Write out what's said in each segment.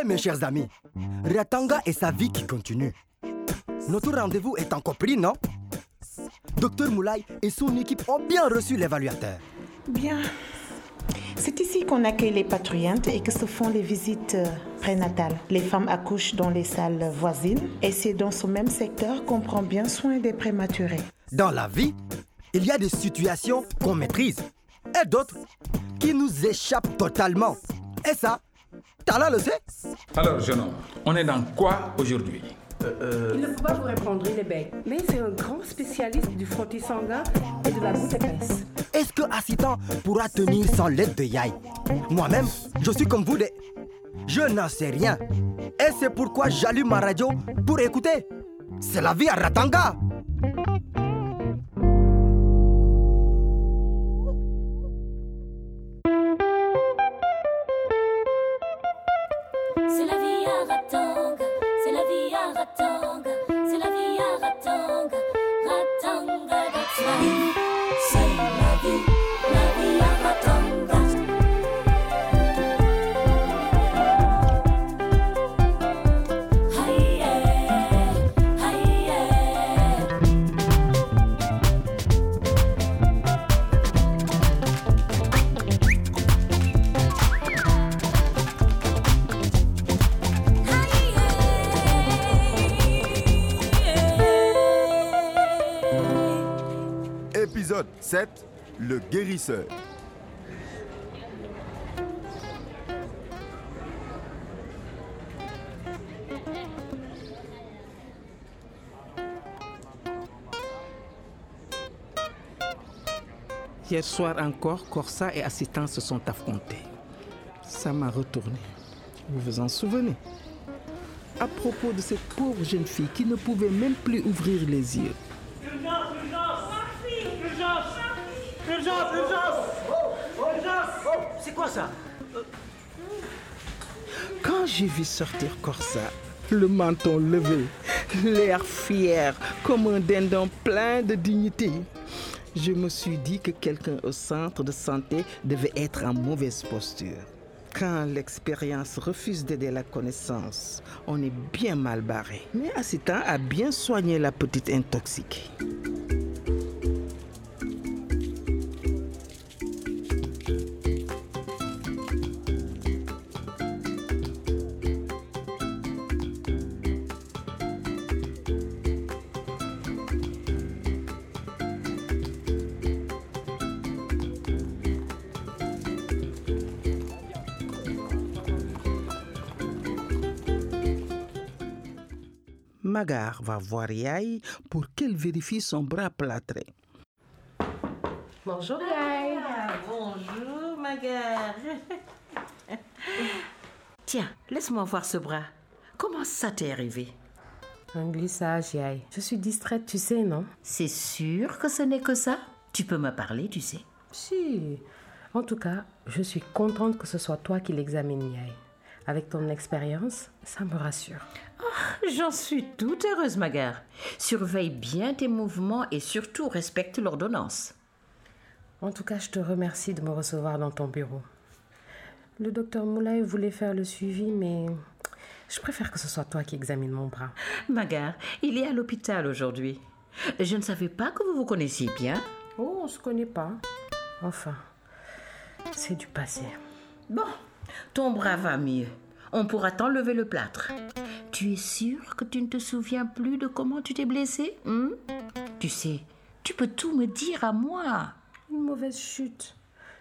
Eh mes chers amis, Ratanga et sa vie qui continue. Notre rendez-vous est encore pris, non? Docteur Moulay et son équipe ont bien reçu l'évaluateur. Bien. C'est ici qu'on accueille les patrouillantes et que se font les visites euh, prénatales. Les femmes accouchent dans les salles voisines et c'est dans ce même secteur qu'on prend bien soin des prématurés. Dans la vie, il y a des situations qu'on maîtrise et d'autres qui nous échappent totalement. Et ça, Tala le sait Alors, jeune homme, on est dans quoi aujourd'hui? Il ne peut pas vous répondre, il est bête. Mais c'est un grand spécialiste du frottis sanguin et de la goutte épaisse. Est-ce que Assitan pourra tenir sans l'aide de Yai? Moi-même, je suis comme vous des... Je n'en sais rien. Et c'est pourquoi j'allume ma radio pour écouter. C'est la vie à Ratanga. 7 Le guérisseur. Hier soir encore, Corsa et Assistant se sont affrontés. Ça m'a retourné. Vous vous en souvenez? À propos de cette pauvre jeune fille qui ne pouvait même plus ouvrir les yeux. C'est quoi ça? Quand j'ai vu sortir Corsa, le menton levé, l'air fier, comme un dindon plein de dignité, je me suis dit que quelqu'un au centre de santé devait être en mauvaise posture. Quand l'expérience refuse d'aider la connaissance, on est bien mal barré. Mais Assistant a bien soigné la petite intoxiquée. Magar va voir Yaï pour qu'elle vérifie son bras plâtré. Bonjour, Yael. Bonjour, Magar. Tiens, laisse-moi voir ce bras. Comment ça t'est arrivé? Un glissage, Yael. Je suis distraite, tu sais, non? C'est sûr que ce n'est que ça? Tu peux me parler, tu sais. Si. En tout cas, je suis contente que ce soit toi qui l'examine, Yael. Avec ton expérience, ça me rassure. J'en suis toute heureuse, Magar. Surveille bien tes mouvements et surtout respecte l'ordonnance. En tout cas, je te remercie de me recevoir dans ton bureau. Le docteur Moulay voulait faire le suivi, mais je préfère que ce soit toi qui examine mon bras. Magar, il est à l'hôpital aujourd'hui. Je ne savais pas que vous vous connaissiez bien. Oh, on se connaît pas. Enfin, c'est du passé. Bon, ton bras va mieux. On pourra t'enlever le plâtre. Tu es sûr que tu ne te souviens plus de comment tu t'es blessé hein? Tu sais, tu peux tout me dire à moi. Une mauvaise chute.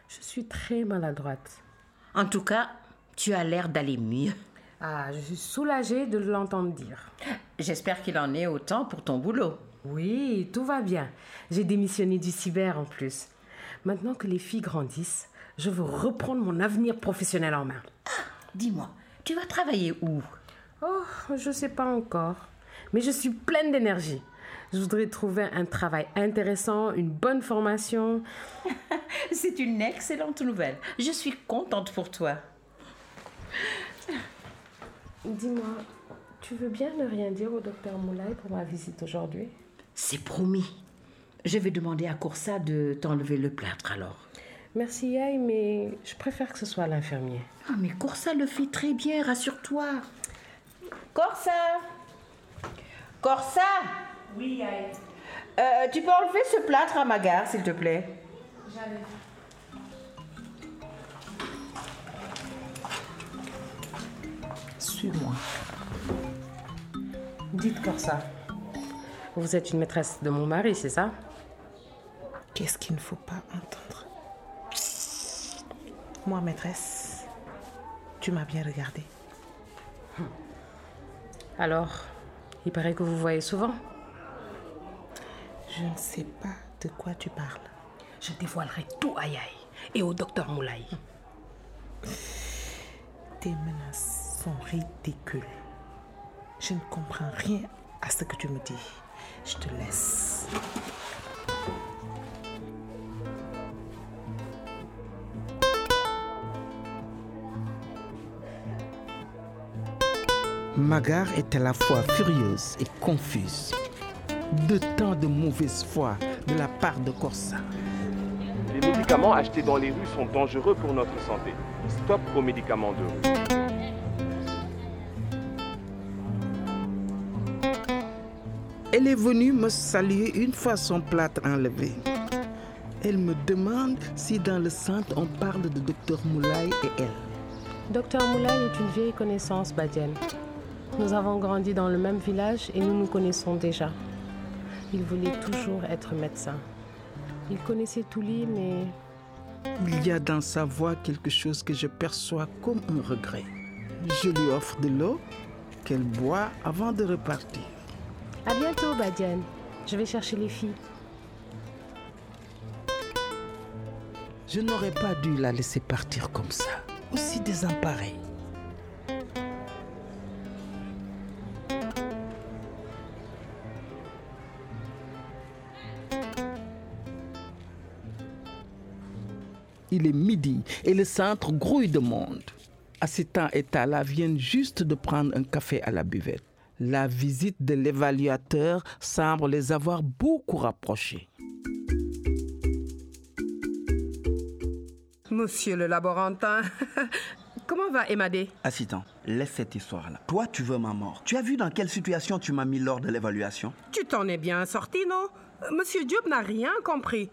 Je suis très maladroite. En tout cas, tu as l'air d'aller mieux. Ah, je suis soulagée de l'entendre dire. J'espère qu'il en est autant pour ton boulot. Oui, tout va bien. J'ai démissionné du cyber en plus. Maintenant que les filles grandissent, je veux reprendre mon avenir professionnel en main. Dis-moi, tu vas travailler où? Oh, je sais pas encore. Mais je suis pleine d'énergie. Je voudrais trouver un travail intéressant, une bonne formation. C'est une excellente nouvelle. Je suis contente pour toi. Dis-moi, tu veux bien ne rien dire au docteur Moulay pour ma visite aujourd'hui? C'est promis. Je vais demander à Coursa de t'enlever le plâtre alors. Merci Yaï, mais je préfère que ce soit l'infirmier. Ah, mais Corsa le fait très bien, rassure-toi. Corsa Corsa Oui, Yaï. Euh, Tu peux enlever ce plâtre à ma gare, s'il te plaît? Suis-moi. Dites Corsa. Vous êtes une maîtresse de mon mari, c'est ça? Qu'est-ce qu'il ne faut pas entendre? Moi, maîtresse, tu m'as bien regardé. Alors, il paraît que vous voyez souvent. Je ne sais pas de quoi tu parles. Je dévoilerai tout à Yaï et au docteur Moulay. Tes menaces sont ridicules. Je ne comprends rien à ce que tu me dis. Je te laisse. Magar est à la fois furieuse et confuse. De tant de mauvaise foi de la part de Corsa. Les médicaments achetés dans les rues sont dangereux pour notre santé. Stop aux médicaments de rue. Elle est venue me saluer une fois son plâtre enlevé. Elle me demande si dans le centre on parle de Dr Moulay et elle. Docteur Moulay est une vieille connaissance, Badiane. Nous avons grandi dans le même village et nous nous connaissons déjà. Il voulait toujours être médecin. Il connaissait Touli, mais Il y a dans sa voix quelque chose que je perçois comme un regret. Je lui offre de l'eau qu'elle boit avant de repartir. à bientôt, Badiane. Je vais chercher les filles. Je n'aurais pas dû la laisser partir comme ça, aussi désemparée. Il est midi et le centre grouille de monde. Assitan et Tala viennent juste de prendre un café à la buvette. La visite de l'évaluateur semble les avoir beaucoup rapprochés. Monsieur le laborantin, comment va Emadé Assistant, laisse cette histoire-là. Toi, tu veux ma mort. Tu as vu dans quelle situation tu m'as mis lors de l'évaluation? Tu t'en es bien sorti, non? Monsieur Diop n'a rien compris.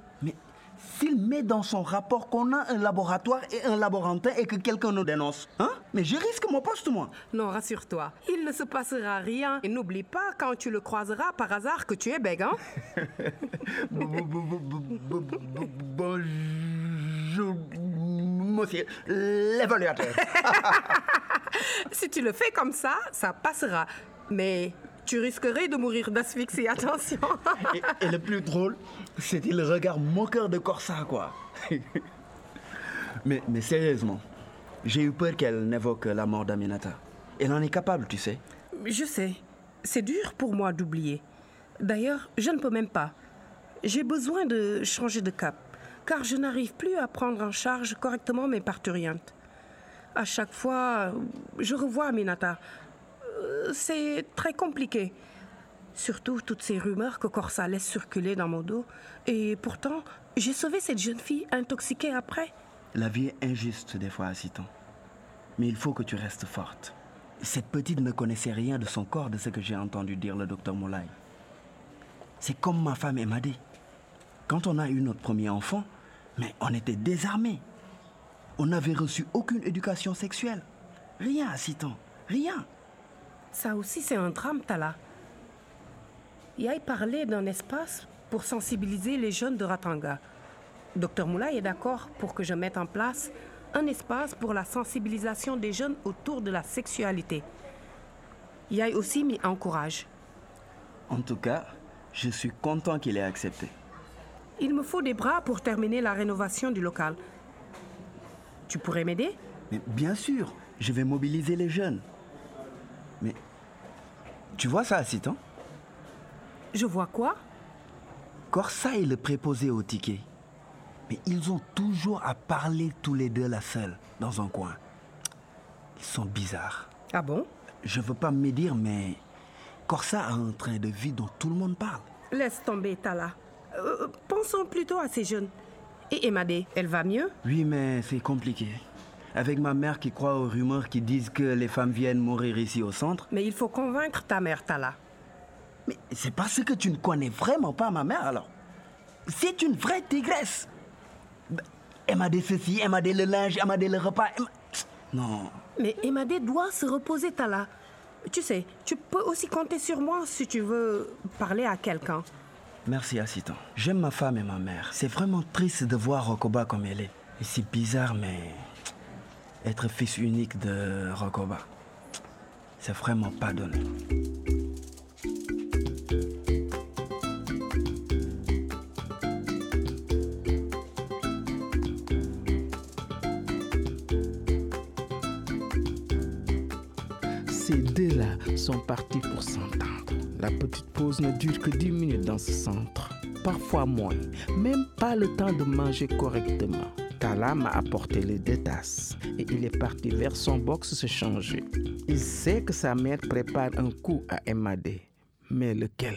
S'il met dans son rapport qu'on a un laboratoire et un laborantin et que quelqu'un nous dénonce, hein? Mais je risque mon poste, moi. Non, rassure-toi, il ne se passera rien. Et n'oublie pas quand tu le croiseras par hasard que tu es bègue, hein? Bonjour, monsieur l'évaluateur. Si tu le fais comme ça, ça passera. Mais tu risquerais de mourir d'asphyxie, attention. et, et le plus drôle, c'était le regard moqueur de Corsa, quoi. mais, mais sérieusement, j'ai eu peur qu'elle n'évoque la mort d'Aminata. Elle en est capable, tu sais. Je sais, c'est dur pour moi d'oublier. D'ailleurs, je ne peux même pas. J'ai besoin de changer de cap, car je n'arrive plus à prendre en charge correctement mes parturientes. À chaque fois, je revois Aminata. C'est très compliqué. Surtout toutes ces rumeurs que Corsa laisse circuler dans mon dos. Et pourtant, j'ai sauvé cette jeune fille intoxiquée après. La vie est injuste des fois, Assitan. Mais il faut que tu restes forte. Cette petite ne connaissait rien de son corps de ce que j'ai entendu dire le docteur Moulay. C'est comme ma femme m'a dit. Quand on a eu notre premier enfant, mais on était désarmés. On n'avait reçu aucune éducation sexuelle. Rien, Assitan. Rien. Ça aussi, c'est un drame, Tala. Yai parlait d'un espace pour sensibiliser les jeunes de Ratanga. Docteur Moulay est d'accord pour que je mette en place un espace pour la sensibilisation des jeunes autour de la sexualité. Yai aussi m'y encourage. En tout cas, je suis content qu'il ait accepté. Il me faut des bras pour terminer la rénovation du local. Tu pourrais m'aider? Bien sûr, je vais mobiliser les jeunes. Tu vois ça, Assitan Je vois quoi? Corsa est le préposé au ticket. Mais ils ont toujours à parler tous les deux la seule, dans un coin. Ils sont bizarres. Ah bon? Je veux pas me dire, mais Corsa a un train de vie dont tout le monde parle. Laisse tomber, Tala. Euh, pensons plutôt à ces jeunes. Et Emadé, elle va mieux? Oui, mais c'est compliqué. Avec ma mère qui croit aux rumeurs qui disent que les femmes viennent mourir ici au centre. Mais il faut convaincre ta mère, Tala. Mais c'est parce que tu ne connais vraiment pas ma mère alors. C'est une vraie tigresse. Ben, Elle m'a dit ceci, elle m'a dit le linge, elle m'a dit le repas. elle m'a- Non. Mais Emadé doit se reposer, Tala. Tu sais, tu peux aussi compter sur moi si tu veux parler à quelqu'un. Merci Assitan. J'aime ma femme et ma mère. C'est vraiment triste de voir Rokoba comme elle est. C'est bizarre, mais être fils unique de Rokoba, c'est vraiment pas donné. Ces deux-là sont partis pour s'entendre. La petite pause ne dure que 10 minutes dans ce centre. Parfois moins. Même pas le temps de manger correctement. Tala m'a apporté les deux tasses et il est parti vers son box se changer. Il sait que sa mère prépare un coup à Emadé. Mais lequel?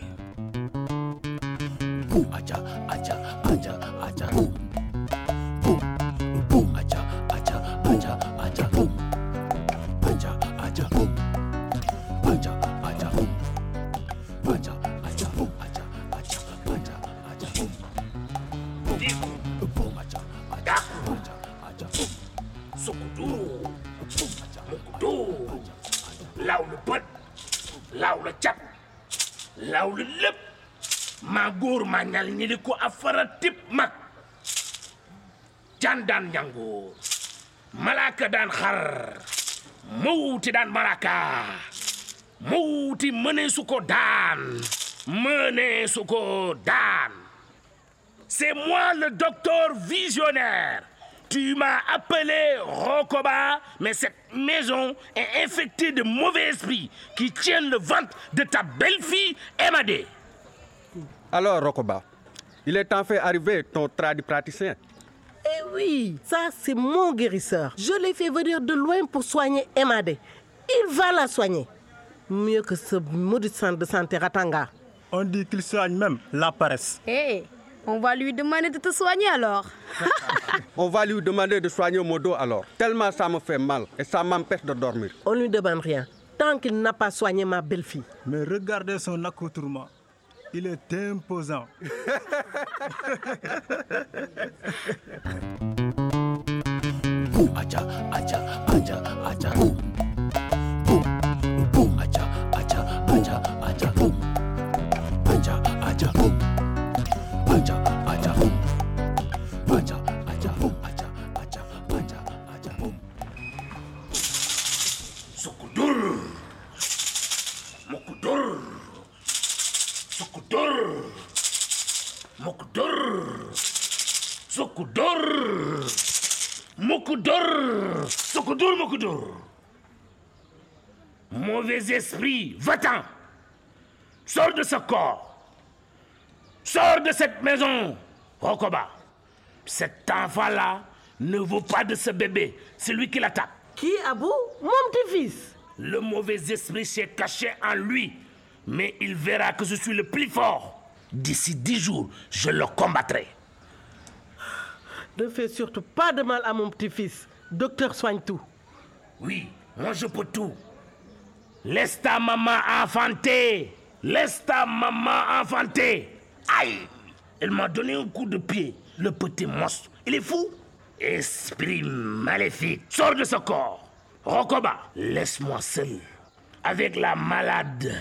Law la bët law la cat law la lépp maa góor maa ñal ko afara tip mag can daan ñangoor malaaka daan xar mawuti daan malaaka mawuti mënee su ko daan daan c'est moi le docteur visionnaire tu m'as appelé Rokoba, mais cette maison est infectée de mauvais esprits qui tiennent le ventre de ta belle-fille Emadé. Alors, Rokoba, il est enfin arrivé ton praticien. Eh oui, ça c'est mon guérisseur. Je l'ai fait venir de loin pour soigner Emadé. Il va la soigner. Mieux que ce maudit centre de santé Ratanga. On dit qu'il soigne même la paresse. Hé, on va lui demander de te soigner alors. On va lui demander de soigner mon dos alors. Tellement ça me fait mal et ça m'empêche de dormir. On lui demande rien. Tant qu'il n'a pas soigné ma belle-fille. Mais regardez son accoutrement. Il est imposant. Boum, acha, acha, acha, Mauvais esprit, va-t'en. Sors de ce corps. Sors de cette maison, Rokoba. Cet enfant-là ne vaut pas de ce bébé. C'est lui qui l'attaque. Qui, Abou? Mon petit-fils. Le mauvais esprit s'est caché en lui. Mais il verra que je suis le plus fort. D'ici dix jours, je le combattrai. Ne fais surtout pas de mal à mon petit-fils. Docteur soigne tout. Oui, moi je peux tout. Laisse ta maman enfanter. Laisse ta maman enfanter. Aïe Elle m'a donné un coup de pied. Le petit monstre. Il est fou. Esprit maléfique. Sors de ce corps. Rokoba, laisse-moi seul. Avec la malade.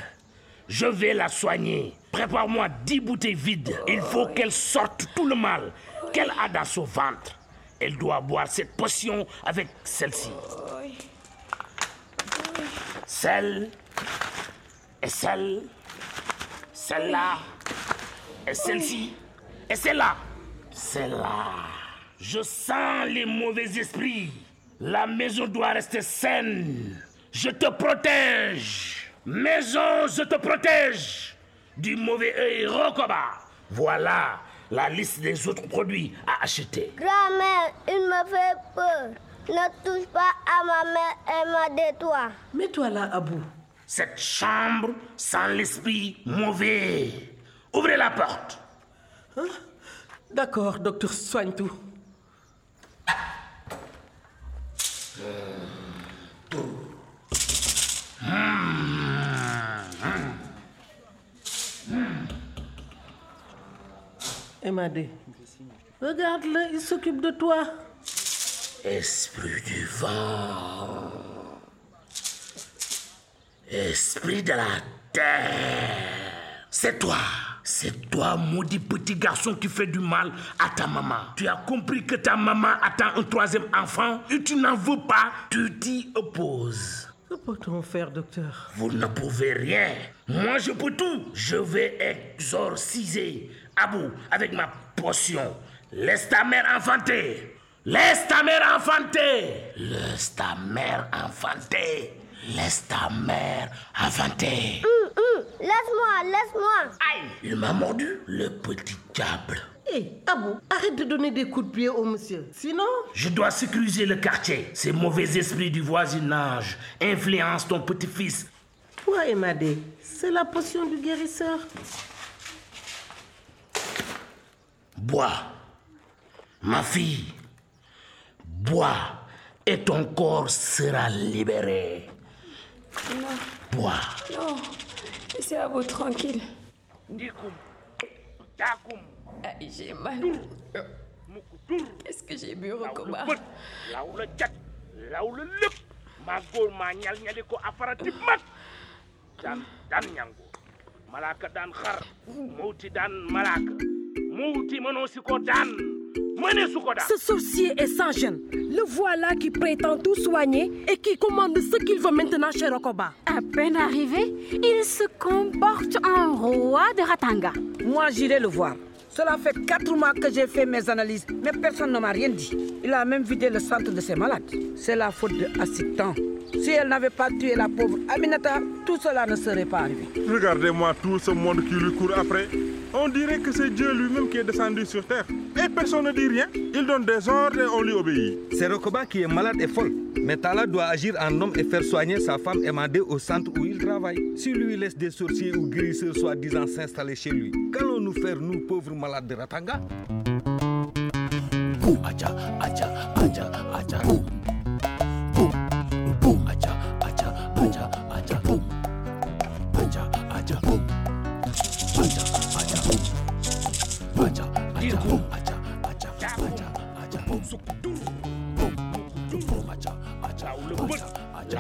Je vais la soigner. Prépare-moi dix bouteilles vides. Il faut qu'elle sorte tout le mal qu'elle a dans son ventre. Elle doit boire cette potion avec celle-ci. Celle et celle, celle-là et celle-ci et celle-là. Celle-là. Je sens les mauvais esprits. La maison doit rester saine. Je te protège. Maison, je te protège. Du mauvais œil Rokoba. Voilà la liste des autres produits à acheter. Grand-mère, il me fait peur. Ne touche pas à ma mère et ma détoile. Mets-toi là, Abou. Cette chambre sent l'esprit mauvais. Ouvrez la porte. D'accord, docteur, soigne tout. Emadé, regarde-le, il s'occupe de toi. Esprit du vent? Esprit de la terre. C'est toi. C'est toi, maudit petit garçon qui fait du mal à ta maman. Tu as compris que ta maman attend un troisième enfant? Et tu n'en veux pas? Tu t'y opposes. Que peut-on faire, docteur? Vous ne pouvez rien. Moi, je peux tout. Je vais exorciser Abou avec ma potion. Laisse ta mère enfanter. Laisse ta mère enfanter. Laisse ta mère enfanter. Laisse ta mère enfanter. Hum, hum, Laisse-moi, laisse-moi. Aïe, il m'a mordu, le petit diable. Hé, Abou, arrête de donner des coups de pied au monsieur. Sinon, Je dois sécuriser le quartier. Ces mauvais esprits du voisinage influencent ton petit-fils. toi, Emadé, c'est la potion du guérisseur. Bois. Ma fille, bois et ton corps sera libéré. Non, Bois. non. Laissez à vous tranquille. Ah, J'ai mal. Qu'est-ce que j'ai bu, Rokoba? la lépp. Maa góor maa ñal ñali ko afarati mat daan daan ñango. Malaaka daan xar. Mawti daan malaaka. Mawti mënoo si ko daan Ce sorcier est sans gêne. Le voilà qui prétend tout soigner et qui commande ce qu'il veut maintenant chez Rokoba. À peine arrivé, il se comporte en roi de Ratanga. Moi, j'irai le voir. Cela fait quatre mois que j'ai fait mes analyses, mais personne ne m'a rien dit. Il a même vidé le centre de ses malades. C'est la faute de Assitan. Si elle n'avait pas tué la pauvre Aminata, tout cela ne serait pas arrivé. Regardez-moi tout ce monde qui lui court après. On dirait que c'est Dieu lui-même qui est descendu sur terre. Et personne ne dit rien. Il donne des ordres et on lui obéit. C'est Rokoba qui est malade et folle. Mais Tala doit agir en homme et faire soigner sa femme Emadé au centre où il travaille. Si lui laisse des sorciers ou guérisseurs soi-disant s'installer chez lui, qu'allons-nous faire, nous, pauvres malades de Ratanga? Boum,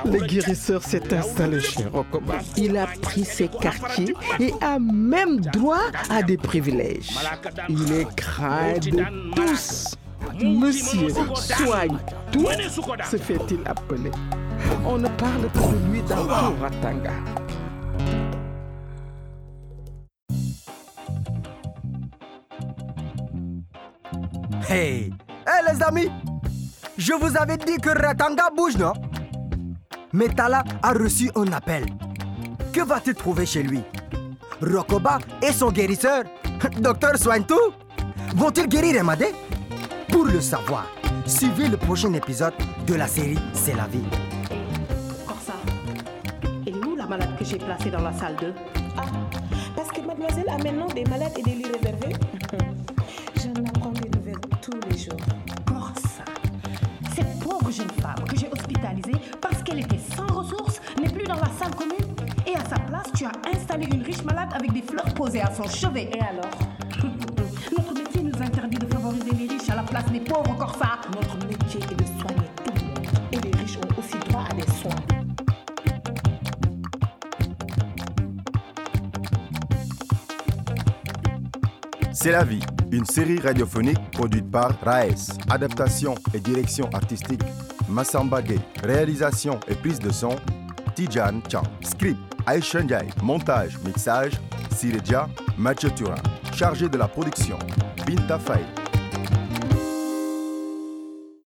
Le guérisseur s'est installé chez Rokoba. Il a pris ses quartiers et a même droit à des privilèges. Il est craint de tous. Monsieur soigne tout, se fait-il appeler? On ne parle que de lui dans Ratanga. Hey, hey les amis, je vous avais dit que Ratanga bouge, non? Mais Tala a reçu un appel. Que va-t-il trouver chez lui? Rokoba et son guérisseur, Docteur Soigne-Tout, vont-ils guérir Emadé Pour le savoir, suivez le prochain épisode de la série C'est la vie. Corsa, elle est où la malade que j'ai placée dans la salle 2 Ah, parce que mademoiselle a maintenant des malades et des lits réservés. Tu as installé une riche malade avec des fleurs posées à son chevet. Et alors Notre métier nous interdit de favoriser les riches à la place des pauvres, Corsa. Notre métier est de soigner tout le monde. Et les riches ont aussi droit à des soins. C'est la vie, une série radiophonique produite par Raes. Adaptation et direction artistique Massamba Gay. Réalisation et prise de son Tijan Chang. Script Ndiaye. Montage, mixage Sireja Mathieu Turin. Chargé de la production Binta.